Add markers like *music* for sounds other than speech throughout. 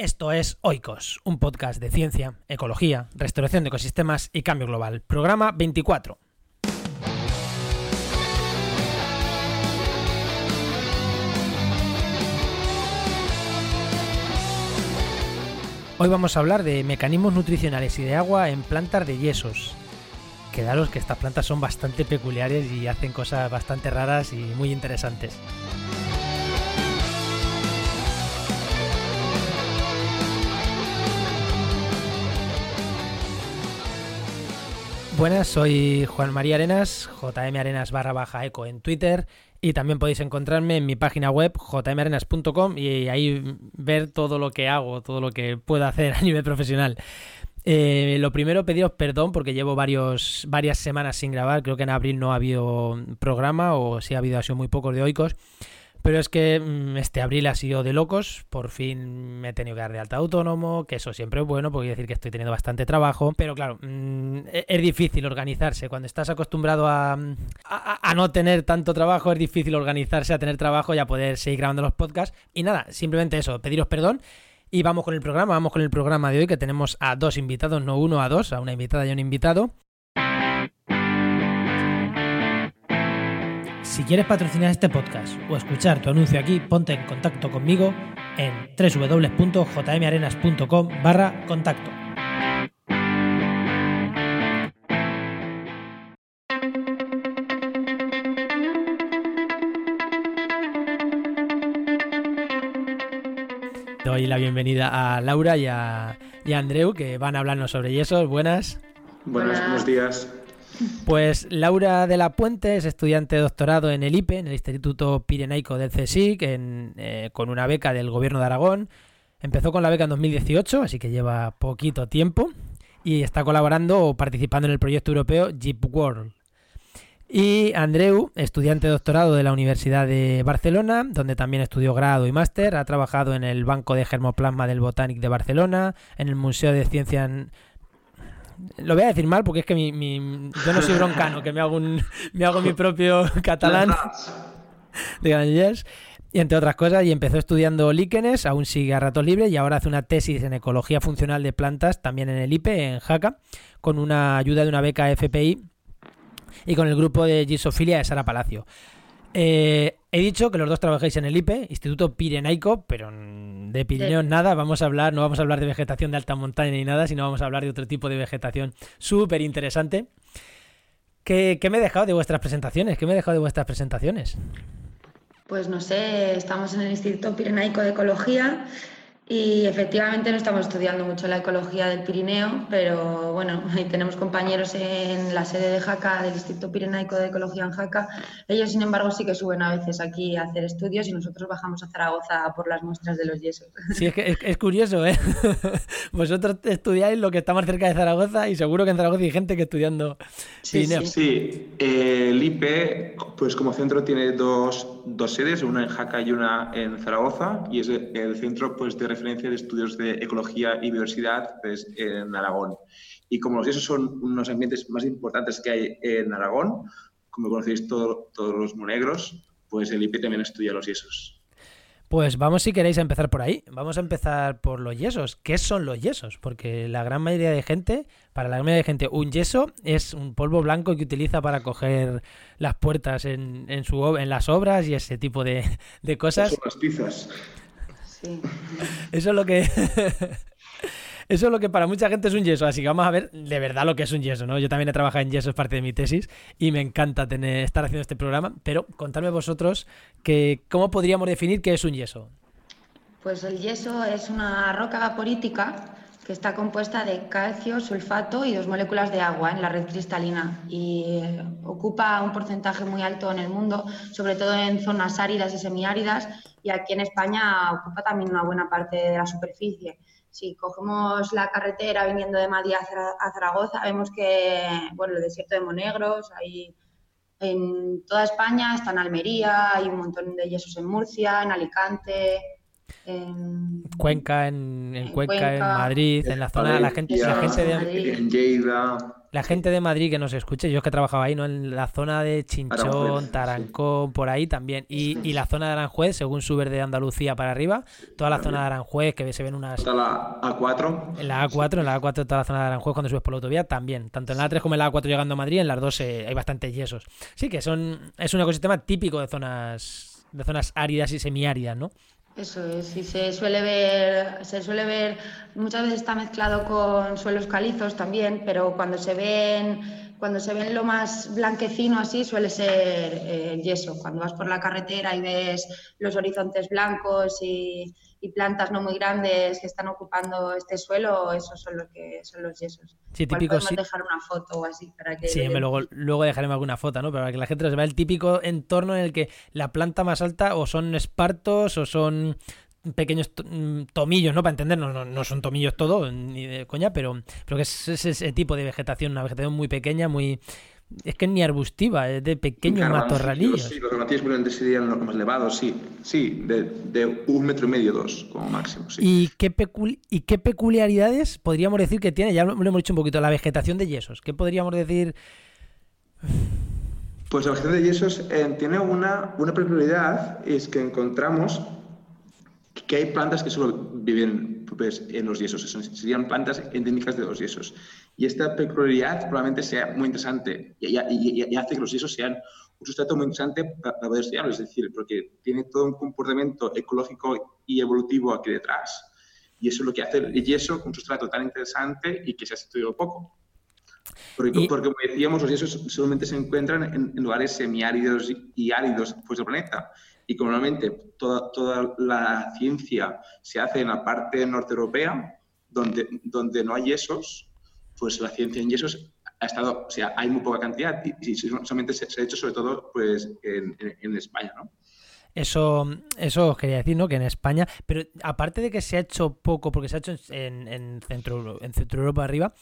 Esto es Oikos, un podcast de ciencia, ecología, restauración de ecosistemas y cambio global. Programa 24. Hoy vamos a hablar de mecanismos nutricionales y de agua en plantas de yesos. Quedaros que estas plantas son bastante peculiares y hacen cosas bastante raras y muy interesantes. Buenas, soy Juan María Arenas, JM Arenas barra baja eco en Twitter y también podéis encontrarme en mi página web jmarenas.com y ahí ver todo lo que hago, todo lo que puedo hacer *laughs* a nivel profesional. Eh, lo primero, pediros perdón porque llevo varias semanas sin grabar. Creo que en abril no ha habido programa o si ha habido, ha sido muy pocos de oicos. Pero es que mm, este abril ha sido de locos, por fin me he tenido que dar de alta autónomo, que eso siempre es bueno, porque decir que estoy teniendo bastante trabajo, pero claro, mm, e-, es difícil organizarse. Cuando estás acostumbrado a, a, no tener tanto trabajo, es difícil organizarse a tener trabajo y a poder seguir grabando los podcasts. Y nada, simplemente eso, pediros perdón. Y vamos con el programa, vamos con el programa de hoy que tenemos a dos invitados, no uno, a dos, a una invitada y a un invitado. Si quieres patrocinar este podcast o escuchar tu anuncio aquí, ponte en contacto conmigo en www.jmarenas.com barra contacto. Doy la bienvenida a Laura y a, y Andreu que van a hablarnos sobre yesos. Buenas. Buenas, buenos días. Pues Laura de la Puente es estudiante de doctorado en el IPE, en el Instituto Pirenaico del CSIC, eh, con una beca del Gobierno de Aragón. Empezó con la beca en 2018, así que lleva poquito tiempo, y está colaborando o participando en el proyecto europeo Jeep World. Y Andreu, estudiante de doctorado de la Universidad de Barcelona, donde también estudió grado y máster, ha trabajado en el Banco de Germoplasma del Botanic de Barcelona, en el Museo de Ciencias lo voy a decir mal porque es que mi, yo no soy broncano, que me hago, un, me hago mi propio catalán *laughs* de Granollers. Y entre otras cosas, y empezó estudiando líquenes, aún sigue a ratos libres y ahora hace una tesis en ecología funcional de plantas también en el IPE, en Jaca, con una ayuda de una beca FPI y con el grupo de Gisofilia de Sara Palacio. Eh, he dicho que los dos trabajáis en el IPE, Instituto Pirenaico, pero de Pirineos nada. Vamos a hablar, no vamos a hablar de vegetación de alta montaña ni nada, sino vamos a hablar de otro tipo de vegetación súper interesante. ¿Qué, ¿Qué, me he dejado de vuestras presentaciones? ¿Qué me he dejado de vuestras presentaciones? Pues no sé, estamos en el Instituto Pirenaico de Ecología y efectivamente no estamos estudiando mucho la ecología del Pirineo, pero bueno, ahí tenemos compañeros en la sede de Jaca, del Instituto Pirenaico de Ecología en Jaca. Ellos, sin embargo, sí que suben a veces aquí a hacer estudios y nosotros bajamos a Zaragoza por las muestras de los yesos. Sí, es que es, curioso, ¿eh? *laughs* Vosotros estudiáis lo que está más cerca de Zaragoza y seguro que en Zaragoza hay gente que estudiando Pirineo. Sí, el IPE, pues como centro tiene dos, dos sedes, una en Jaca y una en Zaragoza, y es el centro pues de de estudios de ecología y biodiversidad pues, en Aragón. Y como los yesos son unos ambientes más importantes que hay en Aragón, como conocéis todos los monegros, pues el IP también estudia los yesos. Pues vamos si queréis a empezar por ahí. Vamos a empezar por los yesos. ¿Qué son los yesos? Porque la gran mayoría de gente, para la gran mayoría de gente, un yeso es un polvo blanco que utiliza para coger las puertas en, en, su, en las obras y ese tipo de, de cosas. Son las pizzas. *laughs* Eso es lo que. *laughs* Eso es lo que para mucha gente es un yeso, así que vamos a ver de verdad lo que es un yeso, ¿no? Yo también he trabajado en yeso, es parte de mi tesis, y me encanta tener, estar haciendo este programa, pero contadme vosotros que, cómo podríamos definir qué es un yeso. Pues el yeso es una roca vaporítica que está compuesta de calcio, sulfato y dos moléculas de agua en la red cristalina y eh, ocupa un porcentaje muy alto en el mundo, sobre todo en zonas áridas y semiáridas y aquí en España ocupa también una buena parte de la superficie. Si cogemos la carretera viniendo de Madrid a Zaragoza, vemos que, bueno, el desierto de Monegros, hay en toda España, está en Almería, hay un montón de yesos en Murcia, en Alicante, en Cuenca, en, Cuenca, en Madrid, en la zona, la gente, la gente de... En Lleida. La gente de Madrid que nos escuche, yo es que trabajaba ahí, ¿no? En la zona de Chinchón, Aranjuez, Tarancón, por ahí también. Y, y la zona de Aranjuez, según subes de Andalucía para arriba, toda la zona de Aranjuez, que se ven unas... Está la A4. En la A4, en la A4, toda la zona de Aranjuez, cuando subes por la autovía, también. Tanto en la A3 como en la A4 llegando a Madrid, en las dos eh, hay bastantes yesos. Sí, que son es un ecosistema típico de zonas de zonas áridas y semiáridas, ¿no? Eso es, y se suele ver, se suele ver, muchas veces está mezclado con suelos calizos también, pero cuando se ven, cuando se ven lo más blanquecino así suele ser eh, el yeso. Cuando vas por la carretera y ves los horizontes blancos y, y plantas no muy grandes que están ocupando este suelo, esos son los que son los yesos. Sí, típico podemos sí. dejar una foto o así para que Sí, luego, luego dejaremos alguna foto, ¿no? Pero para que la gente lo vea el típico entorno en el que la planta más alta o son espartos o son pequeños mm, tomillos, ¿no? Para entendernos, no, no son tomillos todo, ni de coña, pero, pero que es, es ese tipo de vegetación, una vegetación muy pequeña, muy... Es que ni arbustiva, es de pequeños Garbancillos, matorralillos. Sí, los garbancillos probablemente serían los más elevados, sí. Sí, de, de un metro y medio, dos, como máximo, sí. ¿Y qué, ¿Y qué peculiaridades podríamos decir que tiene? Ya lo lo hemos dicho un poquito, la vegetación de yesos. ¿Qué podríamos decir? Pues la vegetación de yesos eh, tiene una, una peculiaridad, es que encontramos que hay plantas que solo viven pues, en los yesos, son- serían plantas endémicas de los yesos. Y esta peculiaridad probablemente sea muy interesante y, y- y- hace que los yesos sean un sustrato muy interesante para, para poder estudiarlo, es decir, porque tiene todo un comportamiento ecológico y evolutivo aquí detrás. Y eso es lo que hace el yeso un sustrato tan interesante y que se ha estudiado poco. Porque, Y- porque, como decíamos, los yesos solamente se encuentran en, en lugares semiáridos y- y áridos pues, del planeta. Y como normalmente toda, toda la ciencia se hace en la parte norte europea, donde, donde no hay yesos, pues la ciencia en yesos ha estado, o sea, hay muy poca cantidad y, solamente se, ha hecho sobre todo pues, en, en- España, ¿no? Eso, eso os quería decir, ¿no? Que en España, pero aparte de que se ha hecho poco, porque se ha hecho en, en Centro, en Centro Europa arriba,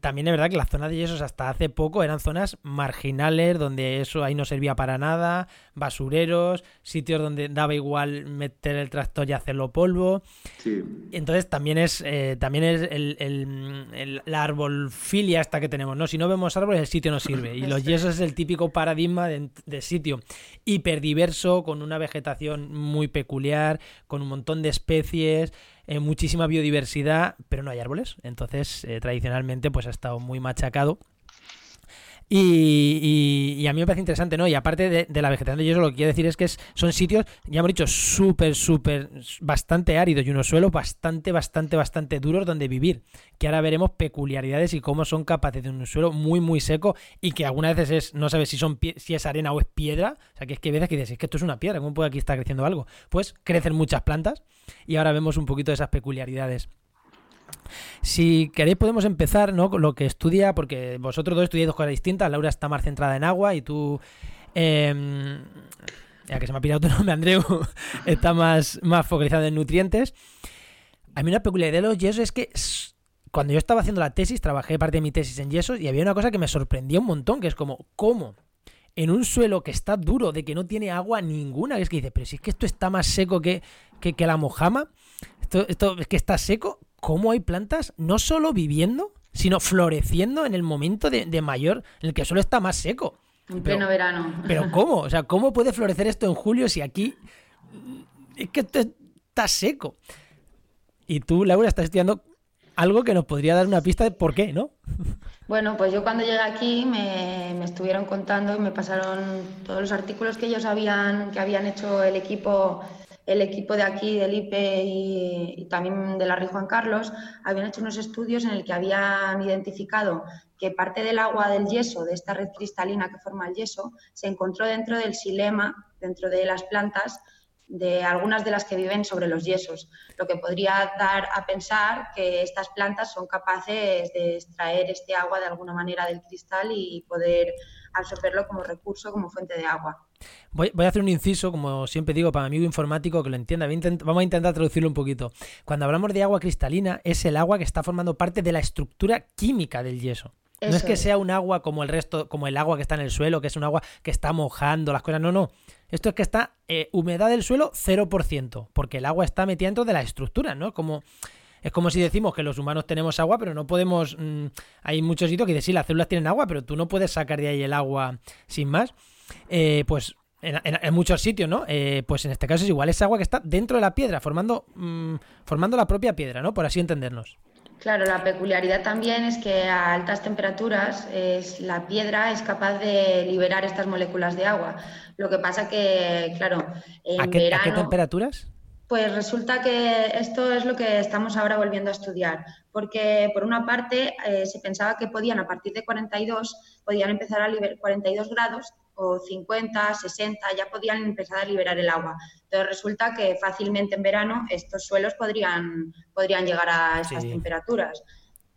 también es verdad que las zonas de yesos hasta hace poco eran zonas marginales, donde eso ahí no servía para nada, basureros, sitios donde daba igual meter el tractor y hacerlo polvo. Sí. Entonces también es eh, también es el, el- el- la arbolfilia esta que tenemos, ¿no? Si no vemos árboles, el sitio no sirve. Y los Eso yesos es el típico paradigma de, de sitio hiperdiverso, con una vegetación muy peculiar, con un montón de especies, eh, muchísima biodiversidad, pero no hay árboles. Entonces, eh, tradicionalmente, pues ha estado muy machacado. Y, a mí me parece interesante, ¿no? Y aparte de, la vegetación de yeso, lo que quiero decir es que son sitios, ya hemos dicho, súper, súper, bastante áridos y unos suelos bastante, bastante, bastante duros donde vivir. Que ahora veremos peculiaridades y cómo son capaces de un suelo muy, muy seco y que algunas veces es, no sabes si, son si es arena o es piedra. O sea, que es que hay veces que dices, es que esto es una piedra, ¿cómo puede aquí estar creciendo algo? Pues crecen muchas plantas y ahora vemos un poquito de esas peculiaridades. Si queréis podemos empezar, ¿no? Con lo que estudia, porque vosotros dos estudiáis dos cosas distintas. Laura está más centrada en agua y tú, eh, ya que se me ha pirado tu *laughs* nombre, Andreu, *laughs* está más, más focalizado en nutrientes. A mí una peculiaridad de los yesos es que cuando yo estaba haciendo la tesis, trabajé parte de mi tesis en yesos y había una cosa que me sorprendía un montón, que es como, ¿cómo? En un suelo que está duro, de que no tiene agua ninguna, que es que dice, pero si es que esto está más seco que, que, que la mojama, esto, esto es que está seco, ¿cómo hay plantas no solo viviendo, sino floreciendo en el momento de, de mayor, en el que el suelo está más seco? En Pero- pleno verano. Pero ¿cómo? O sea, ¿cómo puede florecer esto en julio si aquí es que esto está seco? Y tú, Laura, estás estudiando algo que nos podría dar una pista de por qué, ¿no? Bueno, pues yo cuando llegué aquí me, me estuvieron contando y me pasaron todos los artículos que ellos habían, que habían hecho el equipo, el equipo de aquí, del IPE y, también de la Rey Juan Carlos, habían hecho unos estudios en el que habían identificado que parte del agua del yeso, de esta red cristalina que forma el yeso, se encontró dentro del silema, dentro de las plantas, de algunas de las que viven sobre los yesos, lo que podría dar a pensar que estas plantas son capaces de extraer este agua de alguna manera del cristal y poder absorberlo como recurso, como fuente de agua. Voy, voy a hacer un inciso, como siempre digo, para mi amigo informático que lo entienda. Vamos a intentar traducirlo un poquito. Cuando hablamos de agua cristalina, es el agua que está formando parte de la estructura química del yeso. no es que es. sea un agua como el resto, como el agua que está en el suelo, que es un agua que está mojando las cosas. No, no. Esto es que está eh, humedad del suelo 0%, porque el agua está metida dentro de la estructura, ¿no? Como Es como si decimos que los humanos tenemos agua, pero no podemos. Mm, hay muchos sitios que dicen, sí, las células tienen agua, pero tú no puedes sacar de ahí el agua sin más. Eh, pues en, muchos sitios, ¿no? Eh, pues en este caso es igual, es agua que está dentro de la piedra, formando, mm, formando la propia piedra, ¿no? Por así entendernos. Claro, la peculiaridad también es que a altas temperaturas es, la piedra es capaz de liberar estas moléculas de agua. Lo que pasa que, claro, en ¿A qué, ¿A qué temperaturas? Pues resulta que esto es lo que estamos ahora volviendo a estudiar, porque por una parte eh, se pensaba que podían a partir de 42 podían empezar a liberar 42 grados o 50, 60 ya podían empezar a liberar el agua. Entonces resulta que fácilmente en verano estos suelos podrían, podrían llegar a estas temperaturas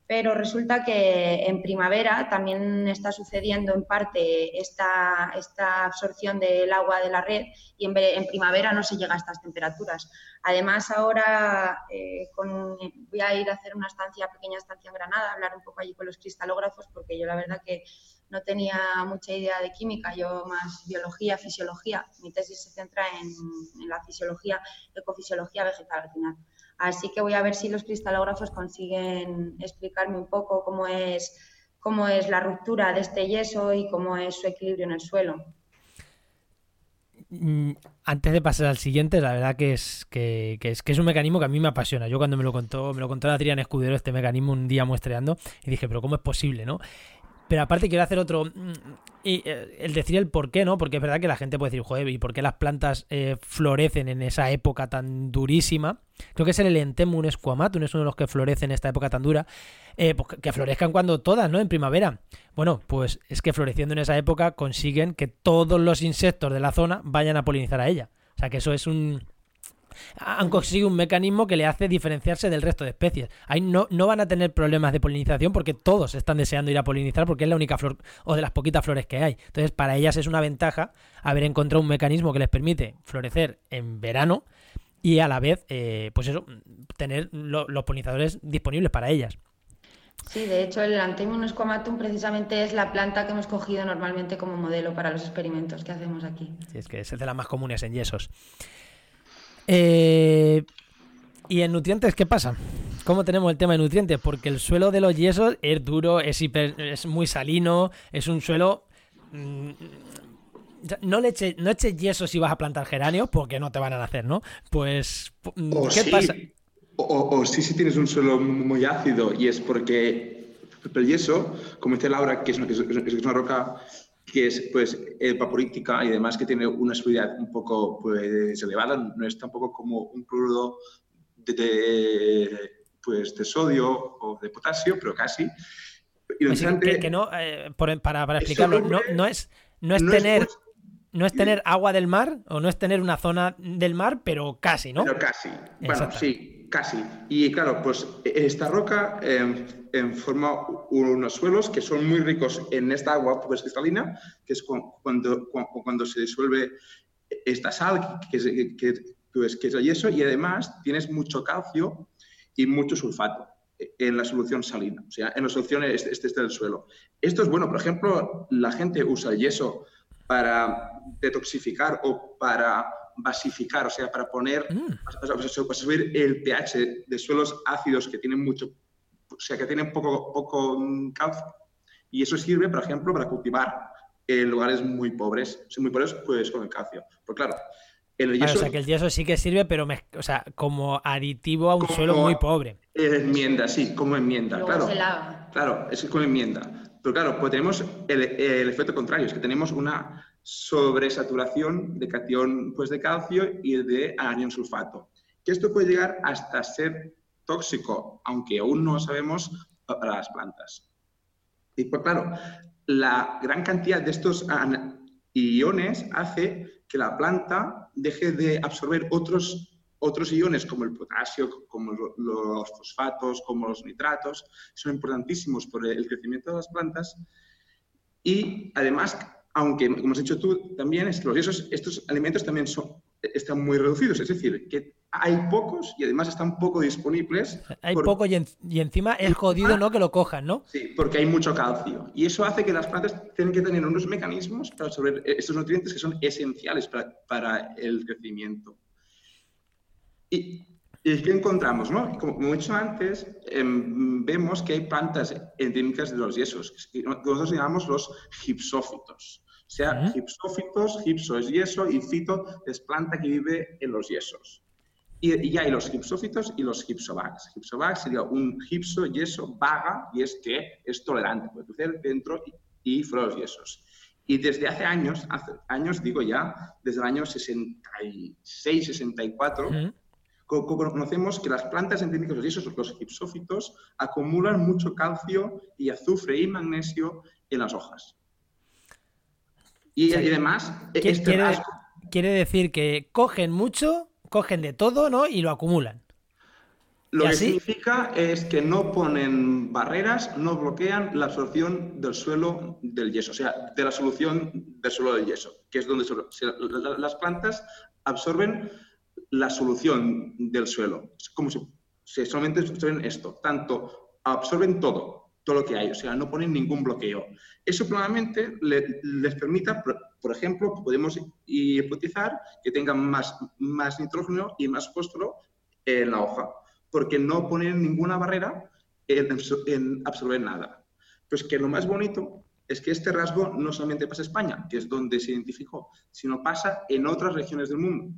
pero resulta que en primavera también está sucediendo en parte esta, esta absorción del agua de la red y en, primavera no se llega a estas temperaturas. Además, ahora eh, voy a ir a hacer una estancia, pequeña estancia en Granada, hablar un poco allí con los cristalógrafos, porque yo la verdad que no tenía mucha idea de química, yo más biología, fisiología. Mi tesis se centra en, en la fisiología, ecofisiología vegetal al final. Así que voy a ver si los cristalógrafos consiguen explicarme un poco cómo es, cómo es la ruptura de este yeso y cómo es su equilibrio en el suelo. Mm, antes de pasar al siguiente, la verdad que es que, es que es un mecanismo que a mí me apasiona. Yo cuando me lo contó, me lo contó Adrián Escudero este mecanismo un día muestreando y dije, pero ¿cómo es posible, no? Pero aparte quiero hacer otro. Mm, y eh, el decir el por qué, ¿no? Porque es verdad que la gente puede decir, joder, ¿y por qué las plantas eh, florecen en esa época tan durísima? Creo que es el Elentemun esquamatum, es uno de los que florece en esta época tan dura. Eh, pues que florezcan cuando todas, ¿no? En primavera. Bueno, pues es que floreciendo en esa época consiguen que todos los insectos de la zona vayan a polinizar a ella. O sea que eso es un, han conseguido un mecanismo que le hace diferenciarse del resto de especies. Ahí no, no van a tener problemas de polinización porque todos están deseando ir a polinizar porque es la única flor o de las poquitas flores que hay. Entonces, para ellas es una ventaja haber encontrado un mecanismo que les permite florecer en verano y a la vez, eh, pues eso, tener los polinizadores disponibles para ellas. Sí, de hecho el squamatum precisamente es la planta que hemos cogido normalmente como modelo para los experimentos que hacemos aquí. Sí, es que es de las más comunes en yesos. Eh, ¿Y en nutrientes qué pasa? ¿Cómo tenemos el tema de nutrientes? Porque el suelo de los yesos es duro, es, es muy salino, es un suelo... Mm, no le eches no eche yeso si vas a plantar geranios porque no te van a nacer, ¿no? Pues, ¿qué pasa? O, sí, si tienes un suelo muy ácido y es porque el yeso, como dice Laura, que es una, es una roca que es pues vaporítica y además que tiene una solubilidad un poco pues, elevada, no es tampoco como un cloruro de, pues, de sodio o de potasio, pero casi. Pues que, no, eh, para, para explicarlo, no, no, es, no es tener... no es tener agua del mar o no es tener una zona del mar, pero casi, ¿no? Pero casi. Bueno, sí, Casi. Y claro, pues esta roca eh, forma unos suelos que son muy ricos en esta agua pues, cristalina, que es cuando, cuando, se disuelve esta sal, que es, que, pues, que es el yeso, y además tienes mucho calcio y mucho sulfato en la solución salina, o sea, en la solución este, este, este del suelo. Esto es bueno, por ejemplo, la gente usa el yeso para detoxificar o para basificar, o sea, para poner, mm. para, subir el pH de suelos ácidos que tienen mucho, o sea, que tienen poco, poco calcio. Y eso sirve, por ejemplo, para cultivar en lugares muy pobres, muy pobres, pues con el calcio. Pues claro, el yeso, o sea, que el yeso sí que sirve, pero o sea, como aditivo a un suelo muy pobre. Enmienda, sí, como enmienda, claro. Claro, es como enmienda. Pero claro, pues tenemos el, el efecto contrario, es que tenemos una sobresaturación de cation pues, de calcio y de anión sulfato. Que esto puede llegar hasta ser tóxico, aunque aún no sabemos para las plantas. Y pues claro, la gran cantidad de estos iones hace que la planta deje de absorber otros, otros iones como el potasio, como los fosfatos, como los nitratos, son importantísimos por el crecimiento de las plantas. Y además aunque, como has dicho tú, también es que estos alimentos también son, están muy reducidos, es decir, que hay pocos y además están poco disponibles. Hay poco y, encima es jodido no que lo cojan, ¿no? Sí, porque hay mucho calcio. Y eso hace que las plantas tengan que tener unos mecanismos para absorber estos nutrientes que son esenciales para, para el crecimiento. Y ¿Y qué encontramos? No? Como, he dicho antes, em, vemos que hay plantas endémicas de los yesos, que nosotros llamamos los gipsófitos. O sea, gipsófitos, gipso es yeso y fito es planta que vive en los yesos. Y, y hay los gipsófitos y los gipsobags. Gipsobag sería un gipso, yeso, vaga, y es que es tolerante, puede crecer dentro y, fuera de los yesos. Y desde hace años, hace años digo ya, desde el año 66, 64, conocemos que las plantas endémicas de los yesos, los gipsófitos, acumulan mucho calcio y azufre y magnesio en las hojas. Y, además, este quiere, decir que cogen mucho, cogen de todo, ¿no? Y lo acumulan. Lo que significa es que no ponen barreras, no bloquean la absorción del suelo del yeso, o sea, de la solución del suelo del yeso, que es donde las plantas absorben la solución del suelo. Es como si, solamente absorben esto, tanto absorben todo, todo lo que hay, o sea, no ponen ningún bloqueo. Eso probablemente les permita, por, ejemplo, podemos hipotizar que tengan más, más nitrógeno y más fósforo en la hoja, porque no ponen ninguna barrera en, absorber nada. Pues que lo más bonito es que este rasgo no solamente pasa en España, que es donde se identificó, sino pasa en otras regiones del mundo.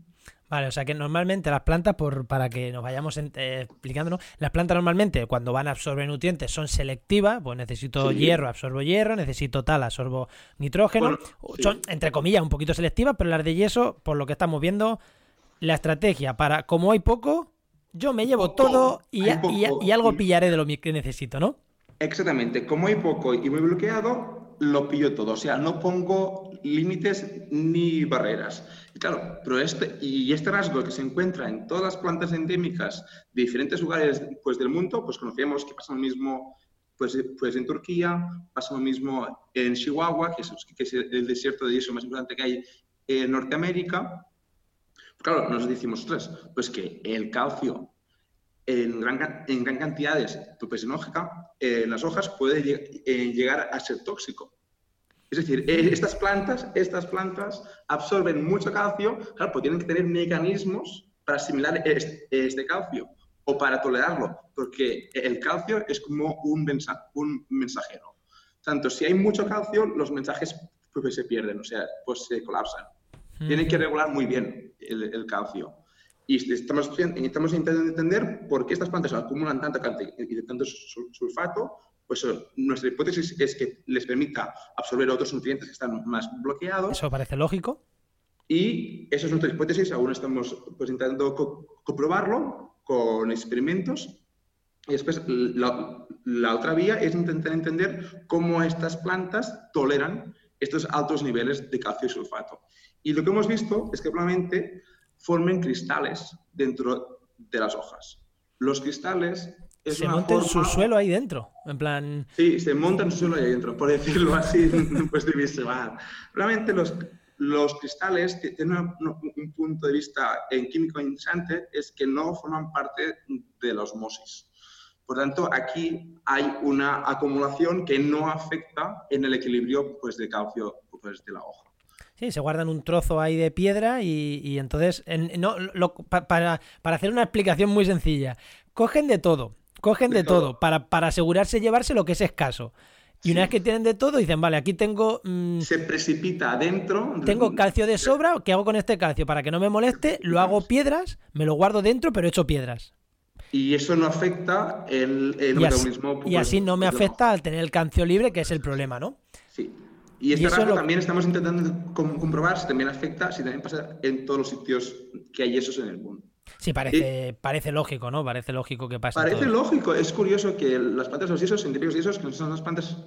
Vale, o sea que normalmente las plantas, por, para que nos vayamos eh, explicándonos, las plantas normalmente cuando van a absorber nutrientes son selectivas, pues necesito hierro, absorbo hierro, necesito tal, absorbo nitrógeno, son entre comillas un poquito selectivas, pero las de yeso, por lo que estamos viendo, la estrategia para, como hay poco, yo me llevo todo y, y algo pillaré de lo que necesito, ¿no? Exactamente, como hay poco y muy bloqueado, lo pillo todo, o sea, no pongo límites ni barreras. Y claro, pero este, y este rasgo que se encuentra en todas las plantas endémicas de diferentes lugares pues, del mundo, pues conocemos que pasa lo mismo pues, pues en Turquía, pasa lo mismo en Chihuahua, que es, que es el desierto de yeso más importante que hay en Norteamérica. Claro, nos decimos, tres, pues que el calcio en gran, en gran cantidades en, hoja, en las hojas puede eh, llegar a ser tóxico. Es decir, eh, estas plantas, estas plantas absorben mucho calcio, claro, pues tienen que tener mecanismos para asimilar este, este, calcio o para tolerarlo, porque el calcio es como un, un mensajero. Tanto si hay mucho calcio, los mensajes pues, se pierden, o sea, pues se colapsan. Tienen que regular muy bien el, el calcio. Y estamos, estamos intentando entender por qué estas plantas acumulan tanta cantidad y tanto sulfato. Pues eh, nuestra hipótesis es que les permita absorber otros nutrientes que están más bloqueados. Eso parece lógico. Y esa es nuestra hipótesis. Aún estamos pues, intentando comprobarlo con experimentos. Y después la, la otra vía es intentar entender cómo estas plantas toleran estos altos niveles de calcio y sulfato. Y lo que hemos visto es que probablemente formen cristales dentro de las hojas. Los cristales... Es se montan su suelo ahí dentro, en plan... Sí, se montan su suelo ahí dentro, por decirlo así, *laughs* pues de visual. Realmente los, los cristales tienen un punto de vista en químico interesante, es que no forman parte de la osmosis. Por tanto, aquí hay una acumulación que no afecta en el equilibrio pues, de calcio pues, de la hoja. Sí, se guardan un trozo ahí de piedra y, entonces, no, para, hacer una explicación muy sencilla, cogen de todo, cogen de, todo, Para, para asegurarse llevarse lo que es escaso. Y una vez que tienen de todo, dicen, vale, aquí tengo... Mm, se precipita adentro. Tengo calcio de sobra, ¿qué hago con este calcio? Para que no me moleste, lo hago piedras, me lo guardo dentro, pero hecho piedras. Y eso no afecta el, el y así, y así no me afecta al tener el calcio libre, que es el problema, ¿no? Sí. Y este rasgo también estamos intentando comprobar si también afecta, si también pasa en todos los sitios que hay esos en el mundo. Sí, parece, parece lógico, ¿no? Parece lógico que pase. Parece lógico. Es curioso que las plantas de los yesos, científicos yesos, que son las plantas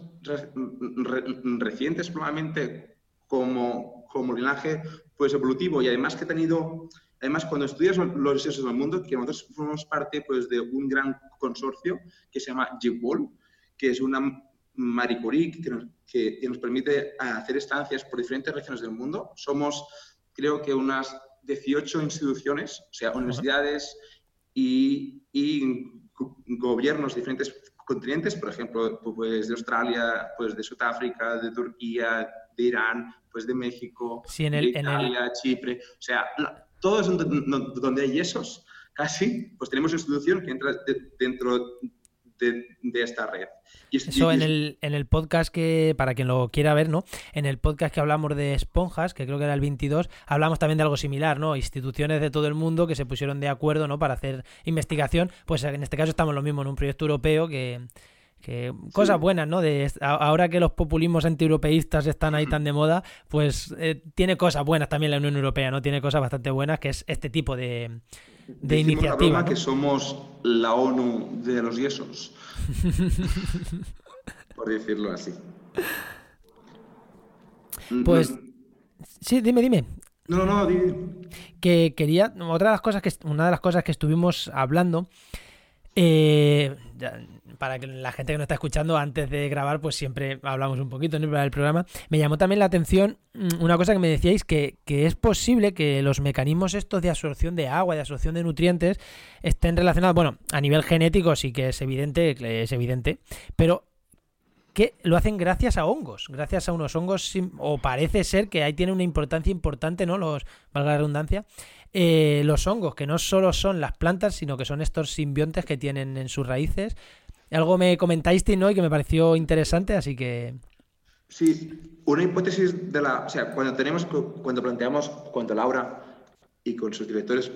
recientes probablemente como, como linaje pues, evolutivo y además que ha tenido, además cuando estudias los yesos del mundo, que nosotros formamos parte pues, de un gran consorcio que se llama GIPWOL, que es una Marie Curie, que nos, permite hacer estancias por diferentes regiones del mundo. Somos, creo que, unas 18 instituciones, o sea, universidades y, gobiernos de diferentes continentes, por ejemplo, pues de Australia, pues de Sudáfrica, de Turquía, de Irán, pues de México, de Italia, Chipre, o sea, todos donde hay esos, casi, pues tenemos una institución que entra dentro de, esta red. Eso en, el, en el podcast que, para quien lo quiera ver, ¿no? En el podcast que hablamos de esponjas, que creo que era el 22, hablamos también de algo similar, ¿no? Instituciones de todo el mundo que se pusieron de acuerdo, ¿no? Para hacer investigación. Pues en este caso estamos lo mismo en un proyecto europeo que, que cosas buenas, ¿no? De ahora que los populismos antieuropeístas están ahí tan de moda, pues eh, tiene cosas buenas también la Unión Europea, ¿no? Tiene cosas bastante buenas, que es este tipo de, de iniciativa. que somos la ONU de los yesos. *laughs* Por decirlo así. Pues sí, dime, dime. No, no, dime. Que quería otra de las cosas que una de las cosas que estuvimos hablando eh, para que la gente que nos está escuchando antes de grabar, pues siempre hablamos un poquito en el programa. Me llamó también la atención mm, una cosa que me decíais, que, es posible que los mecanismos estos de absorción de agua, de absorción de nutrientes, estén relacionados, bueno, a nivel genético sí que es evidente, es evidente, pero que lo hacen gracias a hongos, gracias a unos hongos, o parece ser que ahí tiene una importancia importante, ¿no? Los, valga la redundancia, eh, los hongos, que no solo son las plantas, sino que son estos simbiontes que tienen en sus raíces. Algo me comentáis, ¿no? Y que me pareció interesante, así que... Sí, una hipótesis de la... O sea, cuando tenemos, cuando planteamos, cuando Laura y con sus directores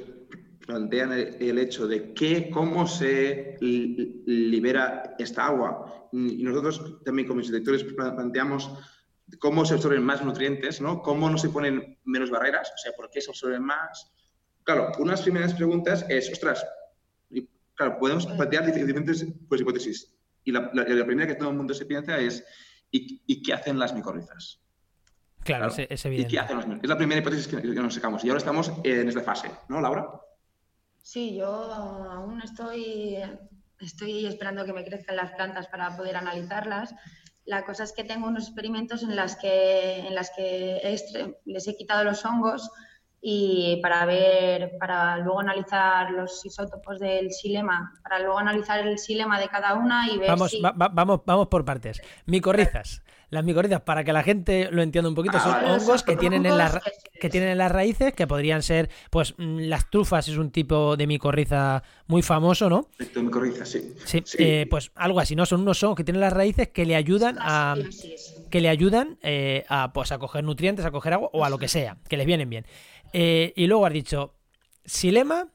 plantean el, hecho de que, cómo se libera esta agua, y nosotros también como directores planteamos cómo se absorben más nutrientes, ¿no? Cómo no se ponen menos barreras, o sea, por qué se absorben más, Claro, unas primeras preguntas es, ostras, claro, podemos plantear diferentes pues, hipótesis. Y la, primera que todo el mundo se piensa es, ¿y, qué hacen las micorrizas? Claro, Es, evidente. ¿Y qué hacen las Es la primera hipótesis que, nos sacamos. Y ahora estamos en esta fase, ¿no, Laura? Sí, yo aún estoy, estoy esperando que me crezcan las plantas para poder analizarlas. La cosa es que tengo unos experimentos en las que, en las que les he quitado los hongos y para ver, para luego analizar los isótopos del silema, para luego analizar el silema de cada una y ver vamos, si... vamos, vamos por partes. Micorrizas. Las micorrizas, para que la gente lo entienda un poquito, son hongos que tienen, en las, que tienen en las raíces, que podrían ser, pues, mm, las trufas es un tipo de micorriza muy famoso, ¿no? De micorriza, sí. Sí, eh, pues algo así, ¿no? Son unos hongos que tienen las raíces que le ayudan a... que le ayudan eh, a, pues, a coger nutrientes, a coger agua o a lo que sea, que les vienen bien. Eh, y luego has dicho, ¿silema?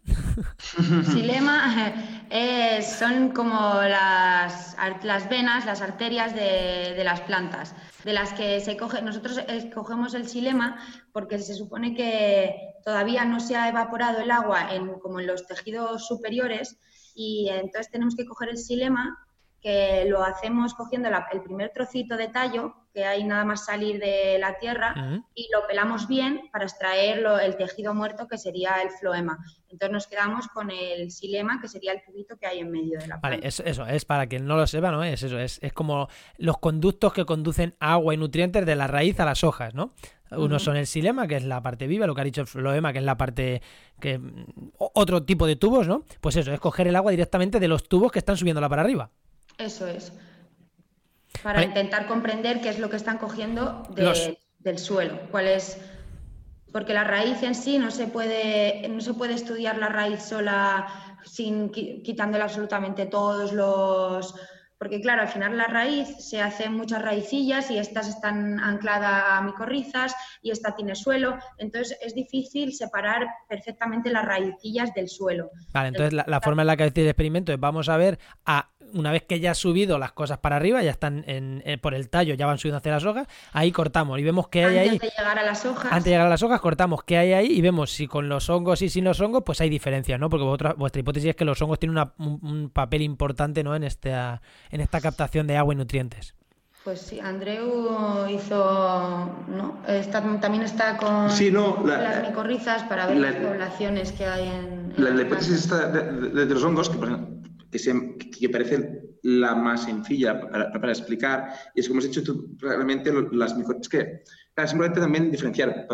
Silema *laughs* eh, son como las, las, venas, las arterias de, las plantas, de las que se coge. Nosotros escogemos el silema porque se supone que todavía no se ha evaporado el agua en, como en los tejidos superiores y entonces tenemos que coger el silema que lo hacemos cogiendo el primer trocito de tallo, que hay nada más salir de la tierra, y lo pelamos bien para extraer el tejido muerto, que sería el floema. Entonces nos quedamos con el silema, que sería el tubito que hay en medio de la planta. Vale, eso, eso es para quien no lo sepa, ¿no? Es eso, es, es como los conductos que conducen agua y nutrientes de la raíz a las hojas, ¿no? Uno son el silema, que es la parte viva, lo que ha dicho el floema, que es la parte que otro tipo de tubos, ¿no? Pues eso, es coger el agua directamente de los tubos que están subiéndola para arriba. Eso es. Para intentar comprender qué es lo que están cogiendo del suelo. Cuál es. Porque la raíz en sí no se puede, no se puede estudiar la raíz sola sin quitándole absolutamente todos los. Porque claro, al final la raíz se hacen muchas raicillas y estas están ancladas a micorrizas y esta tiene suelo. Entonces es difícil separar perfectamente las raicillas del suelo. Vale, entonces la, la forma en la que hace el experimento es vamos a ver a una vez que ya ha subido las cosas para arriba, ya están en, eh, por el tallo, ya van subiendo hacia las hojas, ahí cortamos y vemos qué hay ahí. Antes de llegar a las hojas. Antes de llegar a las hojas, cortamos qué hay ahí y vemos si con los hongos y sin los hongos, pues hay diferencias, ¿no? Porque vuestra hipótesis es que los hongos tienen un, papel importante, ¿no? En esta, en esta captación de agua y nutrientes. Pues sí, Andreu hizo, ¿no? también está con las micorrizas para ver las poblaciones que hay en... la, hipótesis de, los hongos, que que, parece la más sencilla para, explicar, y es como has dicho tú, realmente las micorrizas, es que es importante también diferenciar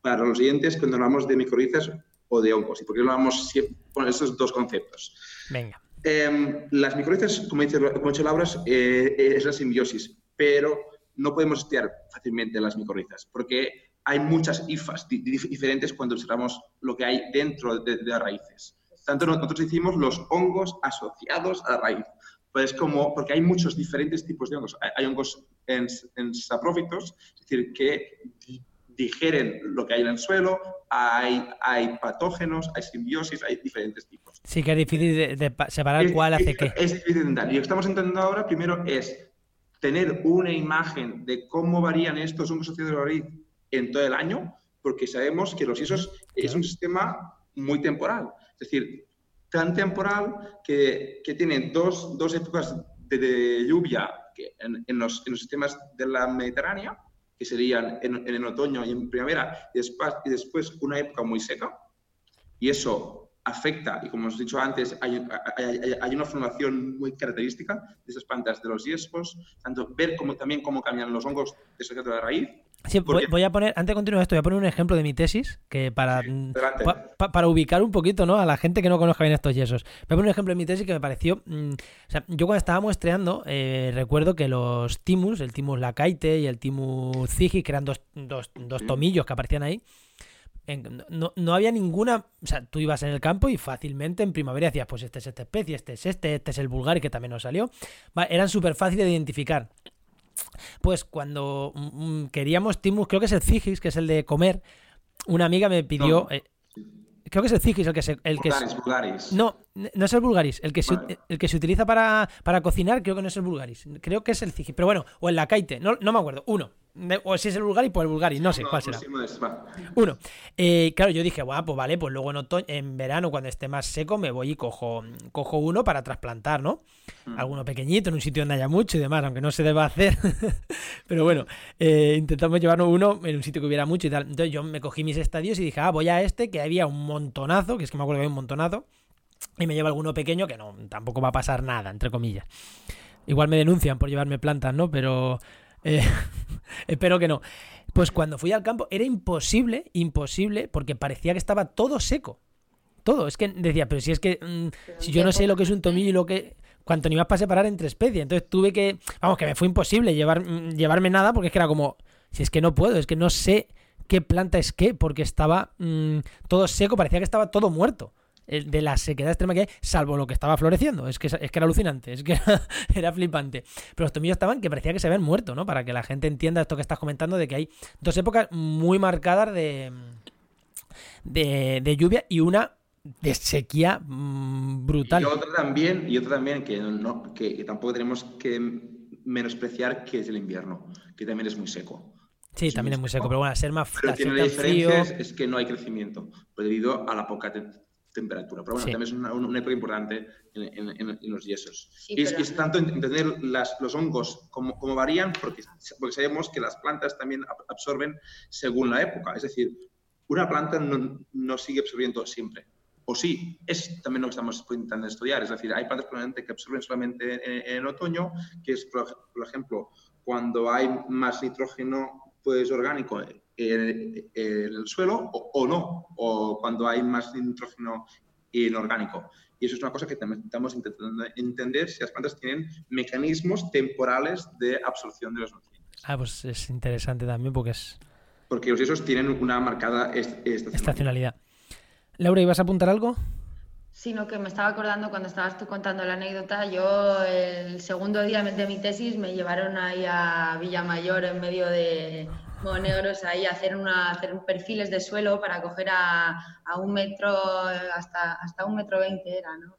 para los siguientes cuando hablamos de micorrizas o de hongos, y por qué hablamos con esos dos conceptos. Venga. Em, las micorrizas, como, dice, como ha dicho Laura, eh, es la simbiosis, pero no podemos estudiar fácilmente las micorrizas, porque hay muchas hifas diferentes cuando observamos lo que hay dentro de, de las raíces Tanto nosotros hicimos los hongos asociados a la raíz. Pues como, porque hay muchos diferentes tipos de hongos. Hay, hongos en, en saprófitos, es decir, que digeren lo que hay en el suelo, hay, hay patógenos, hay simbiosis, hay diferentes tipos. Sí, que es difícil de, separar cuál hace qué. Es difícil de entender. Y lo que estamos intentando ahora, primero, es tener una imagen de cómo varían estos hongos asociados a la raíz en todo el año, porque sabemos que los ISOs es un sistema muy temporal. Es decir, tan temporal que, que tiene dos, dos épocas de, lluvia en, los, en, los, sistemas de la Mediterránea, que serían en, en otoño y en primavera, y después, y después una época muy seca. Y eso afecta, y como os dicho antes, hay, hay, una formación muy característica de esas plantas de los hierbos, tanto ver cómo, también cómo cambian los hongos de de la raíz, Sí, voy, a poner, antes de continuar esto, voy a poner un ejemplo de mi tesis, que para, mm, para ubicar un poquito ¿no? a la gente que no conozca bien estos yesos. Voy a poner un ejemplo de mi tesis que me pareció. Mm, o sea, yo cuando estaba muestreando, eh, recuerdo que los timus, el timus lacaite y el timus zigi, que eran dos, dos, dos tomillos que aparecían ahí, no, no, había ninguna. O sea, tú ibas en el campo y fácilmente en primavera decías, pues este es esta especie, este es este, este es el vulgar que también nos salió. eran súper fáciles de identificar. Pues cuando mm, mm, queríamos Timus, creo que es el Cigis, que es el de comer, una amiga me pidió. Eh, creo que es el Cigis el que se. El que No, no es el. El que, se, el que se utiliza para, para, cocinar, creo que no es el Bulgaris. Creo que es el Cigis. Pero bueno, o el Lacaite, no, no me acuerdo. Uno. O si es el Bulgari, pues el Bulgari, no sé cuál será. Uno. Eh, claro, yo dije, guau, pues vale, pues luego en, otoño, en verano, cuando esté más seco, me voy y cojo, cojo uno para trasplantar, ¿no? Mm. Alguno pequeñito, en un sitio donde haya mucho y demás, aunque no se deba hacer. *laughs* Pero bueno, eh, intentamos llevarnos uno en un sitio que hubiera mucho y tal. Entonces yo me cogí mis estadios y dije, ah, voy a este, que había un montonazo, que es que me acuerdo que había un montonazo, y me llevo alguno pequeño que no, tampoco va a pasar nada, entre comillas. Igual me denuncian por llevarme plantas, ¿no? Pero eh, *laughs* espero que no. Pues cuando fui al campo era imposible, imposible, porque parecía que estaba todo seco. Todo. Es que decía, pero si es que mm, si yo no sé lo que es un tomillo y lo que. Cuanto ni más para separar entre especies. Entonces tuve que. Vamos, que me fue imposible llevar, mm, llevarme nada porque es que era como. Si es que no puedo, es que no sé qué planta es qué, porque estaba mm, todo seco, parecía que estaba todo muerto de la sequedad extrema que hay, salvo lo que estaba floreciendo. Es que, es que era alucinante, es que *laughs* era, flipante. Pero los tomillos estaban que parecía que se habían muerto, ¿no? Para que la gente entienda esto que estás comentando, de que hay dos épocas muy marcadas de, de, lluvia y una de sequía mm, brutal. Y otra también, y otra también que, no, que, tampoco tenemos que menospreciar, que es el invierno, que también es muy seco. Sí, también es muy seco, pero bueno, ser más Pero tiene la diferencia es que no hay crecimiento, debido a la poca temperatura. Pero bueno, también es una, una, época importante en, los yesos. y, es, tanto entender las, los hongos cómo, cómo, varían, porque, porque sabemos que las plantas también absorben según la época. Es decir, una planta no, no sigue absorbiendo siempre. O sí, es también lo que estamos intentando estudiar. Es decir, hay plantas probablemente que absorben solamente en, otoño, que es, por, ejemplo, cuando hay más nitrógeno pues, orgánico en, el suelo o, no, o cuando hay más nitrógeno inorgánico. Y eso es una cosa que también estamos intentando entender si las plantas tienen mecanismos temporales de absorción de los nutrientes. Ah, pues es interesante también porque es... Porque los esos tienen una marcada estacionalidad. estacionalidad. Laura, ¿ibas a apuntar algo? Sino que me estaba acordando cuando estabas tú contando la anécdota, yo el segundo día de mi tesis me llevaron ahí a Villamayor en medio de, negros ahí hacer, una, hacer perfiles de suelo para coger a, a un metro, hasta, hasta un metro veinte era, ¿no?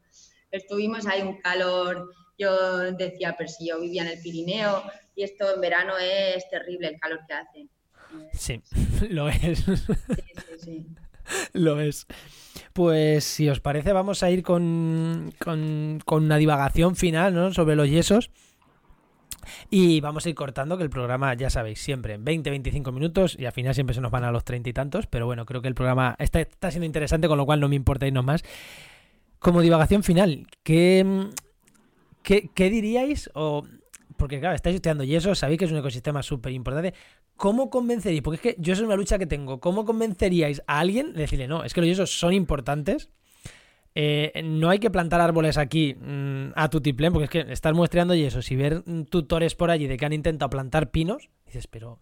Estuvimos ahí un calor, yo decía, pero si yo vivía en el Pirineo y esto en verano es terrible el calor que hace. Sí, *laughs* lo es. Sí, sí, sí. *laughs* Lo es. Pues si os parece, vamos a ir con, con, con una divagación final ¿no? sobre los yesos. Y vamos a ir cortando, que el programa, ya sabéis, siempre en 20-25 minutos y al final siempre se nos van a los 30 y tantos, pero bueno, creo que el programa está, está siendo interesante, con lo cual no me importa irnos más. Como divagación final, ¿qué, qué, diríais? O, porque claro, estáis estudiando y eso, sabéis que es un ecosistema súper importante. ¿Cómo convenceríais? Porque es que yo es una lucha que tengo. ¿Cómo convenceríais a alguien de decirle, no, es que los yesos son importantes? Eh, no hay que plantar árboles aquí mm, a tutiplén, porque es que estar muestreando y eso, si ver tutores por allí de que han intentado plantar pinos, dices, pero.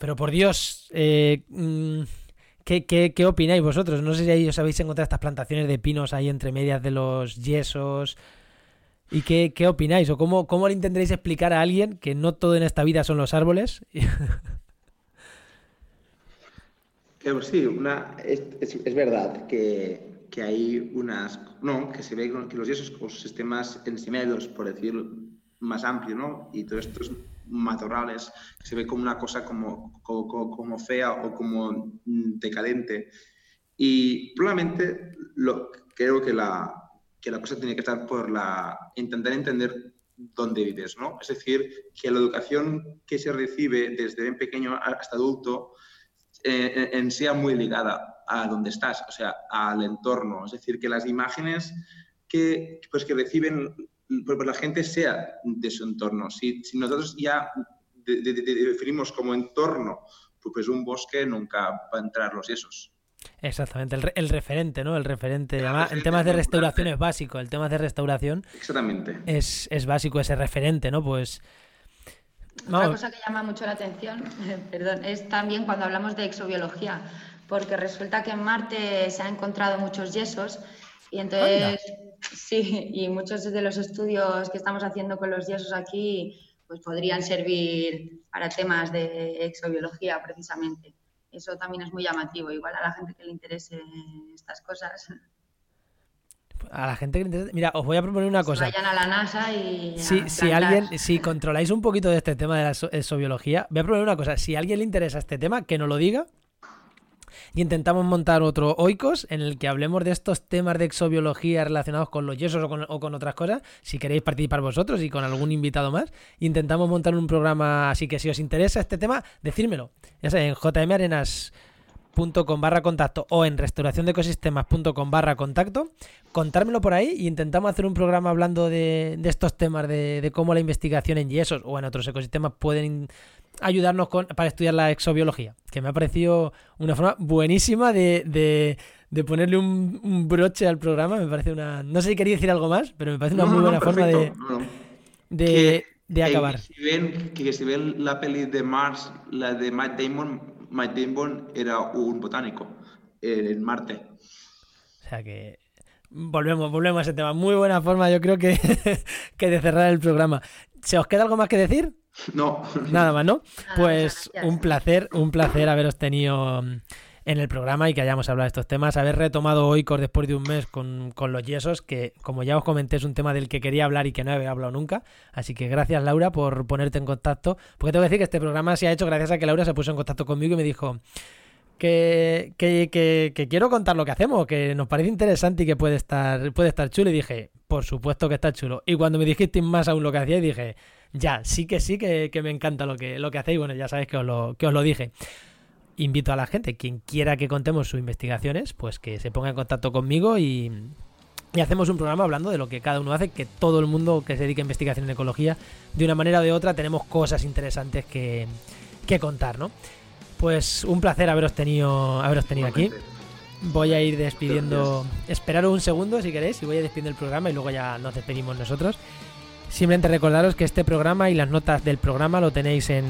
Pero por Dios, eh, mm, ¿qué, qué, qué opináis vosotros? No sé si ahí os habéis encontrado estas plantaciones de pinos ahí entre medias de los yesos. ¿Y qué, qué opináis? ¿O cómo, cómo le intentaréis explicar a alguien que no todo en esta vida son los árboles? *laughs* Sí, una, es, es, es verdad que, que, hay unas. No, que se ve que los yesos con sistemas ensimedos, por decir más amplio, ¿no? Y todos estos matorrales, que se ve como una cosa como, como, como fea o como decadente. Y probablemente lo, creo que la, que la cosa tiene que estar por la intentar entender dónde vives, ¿no? Es decir, que la educación que se recibe desde bien pequeño hasta adulto eh, en sea muy ligada a dónde estás, o sea, al entorno. Es decir, que las imágenes que, pues, que reciben pues, la gente sea de su entorno. Si, si nosotros ya de, de, de, definimos como entorno, pues un bosque nunca va a entrar los yesos. Exactamente, el, el, referente, ¿no? El referente. Además, en temas de restauración es básico. El tema de restauración. Exactamente. Es, es básico ese referente, ¿no? Pues. Vamos. Otra cosa que llama mucho la atención, *laughs* perdón, es también cuando hablamos de exobiología, porque resulta que en Marte se han encontrado muchos yesos y entonces, Anda. *laughs* sí, y muchos de los estudios que estamos haciendo con los yesos aquí, pues podrían servir para temas de exobiología precisamente. Eso también es muy llamativo, igual a la gente que le interese estas cosas. A la gente que le interese. Mira, os voy a proponer una cosa. Vayan a la NASA y. Si, si alguien, si *laughs* controláis un poquito de este tema de la exobiología, voy a proponer una cosa. Si a alguien le interesa este tema, que nos lo diga y intentamos montar otro Oikos en el que hablemos de estos temas de exobiología relacionados con los yesos o con, otras cosas. Si queréis participar vosotros y con algún invitado más, intentamos montar un programa. Así que si os interesa este tema, decírmelo. Ya sé, en jmarenas.com barra contacto o en restauraciondecosistemas.com barra contacto, contármelo por ahí y intentamos hacer un programa hablando de, de estos temas, de, de, cómo la investigación en yesos o en otros ecosistemas pueden ayudarnos con, para estudiar la exobiología, que me ha parecido una forma buenísima de, de, de ponerle un, un, broche al programa. Me parece una. No sé si quería decir algo más, pero me parece una no, muy no, buena forma de, de, que, de, acabar. Que si, ven, que si ven la peli de Mars, la de Matt Damon, Matt Damon era un botánico en Marte. O sea que. Volvemos, volvemos a ese tema. Muy buena forma, yo creo que, *laughs* que de cerrar el programa. ¿Se os queda algo más que decir? No. Nada más, ¿no? Pues un placer, un placer haberos tenido en el programa y que hayamos hablado de estos temas. Haber retomado hoy después de un mes con, con, los yesos, que como ya os comenté es un tema del que quería hablar y que no había hablado nunca. Así que gracias Laura por ponerte en contacto. Porque tengo que decir que este programa se ha hecho gracias a que Laura se puso en contacto conmigo y me dijo que, que, que, que quiero contar lo que hacemos, que nos parece interesante y que puede estar, puede estar chulo. Y dije, por supuesto que está chulo. Y cuando me dijiste más aún lo que hacía, dije ya, sí que sí que, que, me encanta lo que, lo que hacéis. Bueno, ya sabéis que os, lo, que os lo dije. Invito a la gente, quien quiera que contemos sus investigaciones, pues que se ponga en contacto conmigo y, y hacemos un programa hablando de lo que cada uno hace, que todo el mundo que se dedica a investigación en ecología, de una manera o de otra, tenemos cosas interesantes que, que contar, ¿no? Pues un placer haberos tenido, haberos tenido aquí. Voy a ir despidiendo. Esperaros un segundo si queréis y voy a despidiendo el programa y luego ya nos despedimos nosotros. Simplemente recordaros que este programa y las notas del programa lo tenéis en,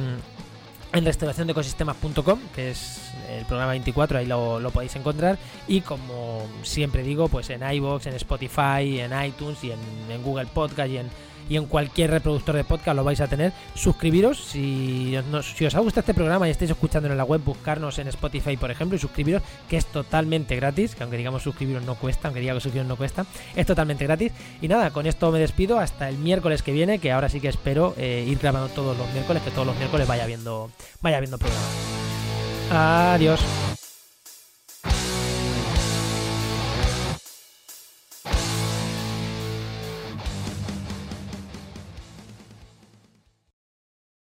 en restauraciondecosistemas.com, que es el programa 24, ahí lo, lo, podéis encontrar. Y como siempre digo, pues en iVoox, en Spotify, en iTunes y en, en Google Podcast y en, y en cualquier reproductor de podcast lo vais a tener. Suscribiros si, no, si os ha gustado este programa y estáis escuchándolo en la web, buscarnos en Spotify, por ejemplo, y suscribiros, que es totalmente gratis, que aunque digamos suscribiros no cuesta, aunque diga que suscribiros no cuesta, es totalmente gratis. Y nada, con esto me despido hasta el miércoles que viene, que ahora sí que espero eh, ir grabando todos los miércoles, que todos los miércoles vaya viendo, vaya viendo programa. Adiós.